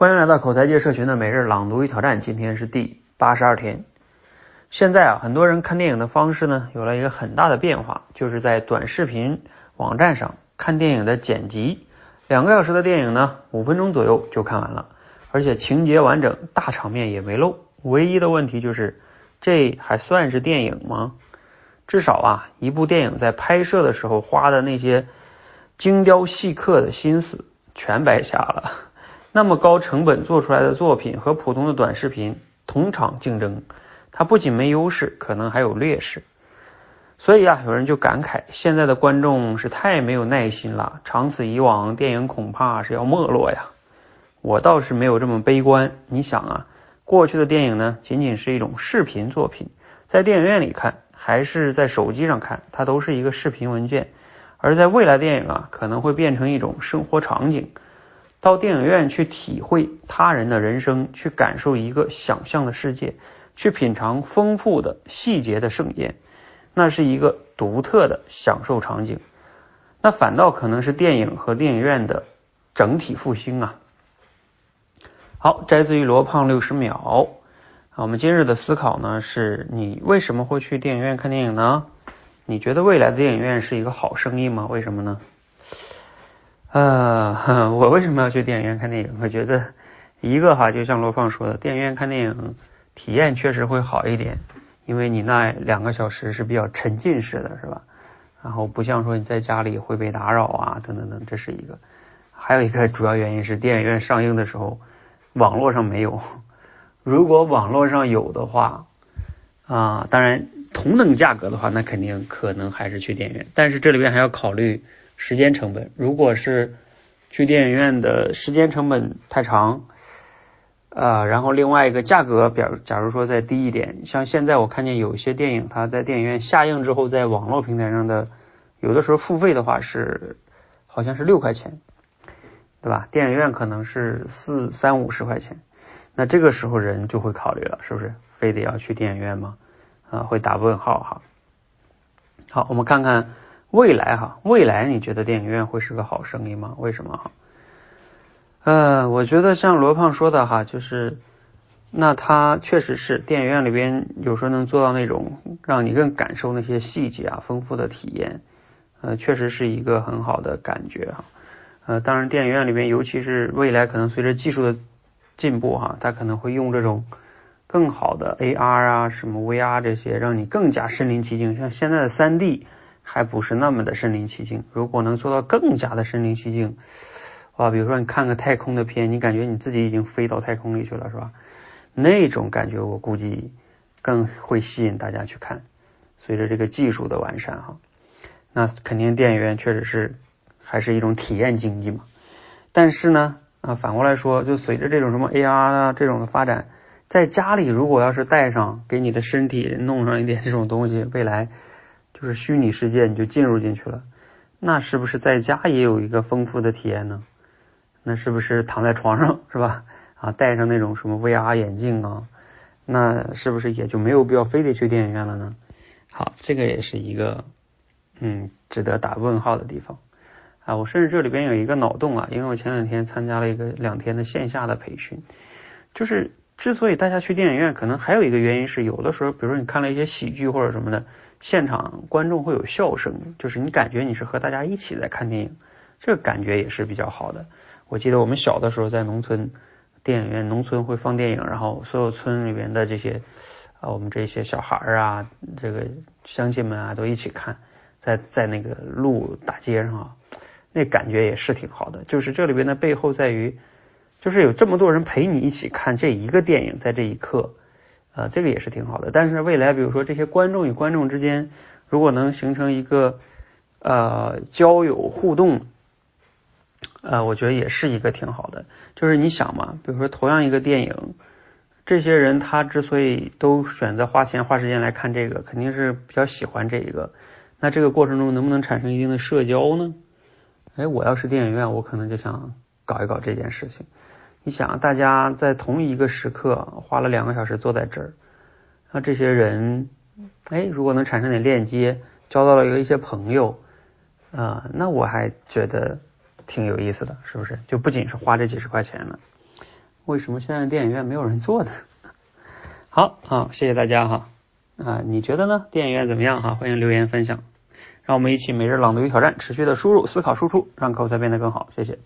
欢迎来到口才界社群的每日朗读与挑战，今天是第八十二天。现在啊，很多人看电影的方式呢，有了一个很大的变化，就是在短视频网站上看电影的剪辑，两个小时的电影呢，五分钟左右就看完了，而且情节完整，大场面也没漏。唯一的问题就是，这还算是电影吗？至少啊，一部电影在拍摄的时候花的那些精雕细刻的心思，全白瞎了。那么高成本做出来的作品和普通的短视频同场竞争，它不仅没优势，可能还有劣势。所以啊，有人就感慨，现在的观众是太没有耐心了，长此以往，电影恐怕是要没落呀。我倒是没有这么悲观。你想啊，过去的电影呢，仅仅是一种视频作品，在电影院里看，还是在手机上看，它都是一个视频文件；而在未来电影啊，可能会变成一种生活场景。到电影院去体会他人的人生，去感受一个想象的世界，去品尝丰富的细节的盛宴，那是一个独特的享受场景。那反倒可能是电影和电影院的整体复兴啊。好，摘自于罗胖六十秒。我们今日的思考呢，是你为什么会去电影院看电影呢？你觉得未来的电影院是一个好生意吗？为什么呢？呃，我为什么要去电影院看电影？我觉得一个哈，就像罗胖说的，电影院看电影体验确实会好一点，因为你那两个小时是比较沉浸式的，是吧？然后不像说你在家里会被打扰啊，等等等，这是一个。还有一个主要原因是电影院上映的时候网络上没有，如果网络上有的话啊，当然同等价格的话，那肯定可能还是去电影院，但是这里边还要考虑。时间成本，如果是去电影院的时间成本太长，啊，然后另外一个价格表，假如说再低一点，像现在我看见有一些电影，它在电影院下映之后，在网络平台上的，有的时候付费的话是好像是六块钱，对吧？电影院可能是四三五十块钱，那这个时候人就会考虑了，是不是非得要去电影院吗？啊，会打问号哈。好，我们看看。未来哈，未来你觉得电影院会是个好生意吗？为什么哈？呃，我觉得像罗胖说的哈，就是那他确实是电影院里边有时候能做到那种让你更感受那些细节啊，丰富的体验，呃，确实是一个很好的感觉哈。呃，当然电影院里边，尤其是未来可能随着技术的进步哈，它可能会用这种更好的 AR 啊，什么 VR 这些，让你更加身临其境。像现在的 3D。还不是那么的身临其境。如果能做到更加的身临其境，哇，比如说你看个太空的片，你感觉你自己已经飞到太空里去了，是吧？那种感觉我估计更会吸引大家去看。随着这个技术的完善，哈，那肯定电影院确实是还是一种体验经济嘛。但是呢，啊，反过来说，就随着这种什么 AR 啊这种的发展，在家里如果要是带上，给你的身体弄上一点这种东西，未来。就是虚拟世界，你就进入进去了，那是不是在家也有一个丰富的体验呢？那是不是躺在床上是吧？啊，戴上那种什么 VR 眼镜啊，那是不是也就没有必要非得去电影院了呢？好，这个也是一个嗯值得打问号的地方啊。我甚至这里边有一个脑洞啊，因为我前两天参加了一个两天的线下的培训，就是之所以大家去电影院，可能还有一个原因是，有的时候，比如说你看了一些喜剧或者什么的。现场观众会有笑声，就是你感觉你是和大家一起在看电影，这个感觉也是比较好的。我记得我们小的时候在农村电影院，农村会放电影，然后所有村里边的这些啊，我们这些小孩啊，这个乡亲们啊，都一起看，在在那个路大街上啊，那感觉也是挺好的。就是这里边的背后在于，就是有这么多人陪你一起看这一个电影，在这一刻。啊，这个也是挺好的。但是未来，比如说这些观众与观众之间，如果能形成一个呃交友互动，呃，我觉得也是一个挺好的。就是你想嘛，比如说同样一个电影，这些人他之所以都选择花钱花时间来看这个，肯定是比较喜欢这一个。那这个过程中能不能产生一定的社交呢？哎，我要是电影院，我可能就想搞一搞这件事情。你想，大家在同一个时刻花了两个小时坐在这儿，那这些人，哎，如果能产生点链接，交到了有一些朋友，啊，那我还觉得挺有意思的，是不是？就不仅是花这几十块钱了，为什么现在电影院没有人做呢？好好，谢谢大家哈啊，你觉得呢？电影院怎么样哈？欢迎留言分享，让我们一起每日朗读与挑战，持续的输入、思考、输出，让口才变得更好。谢谢。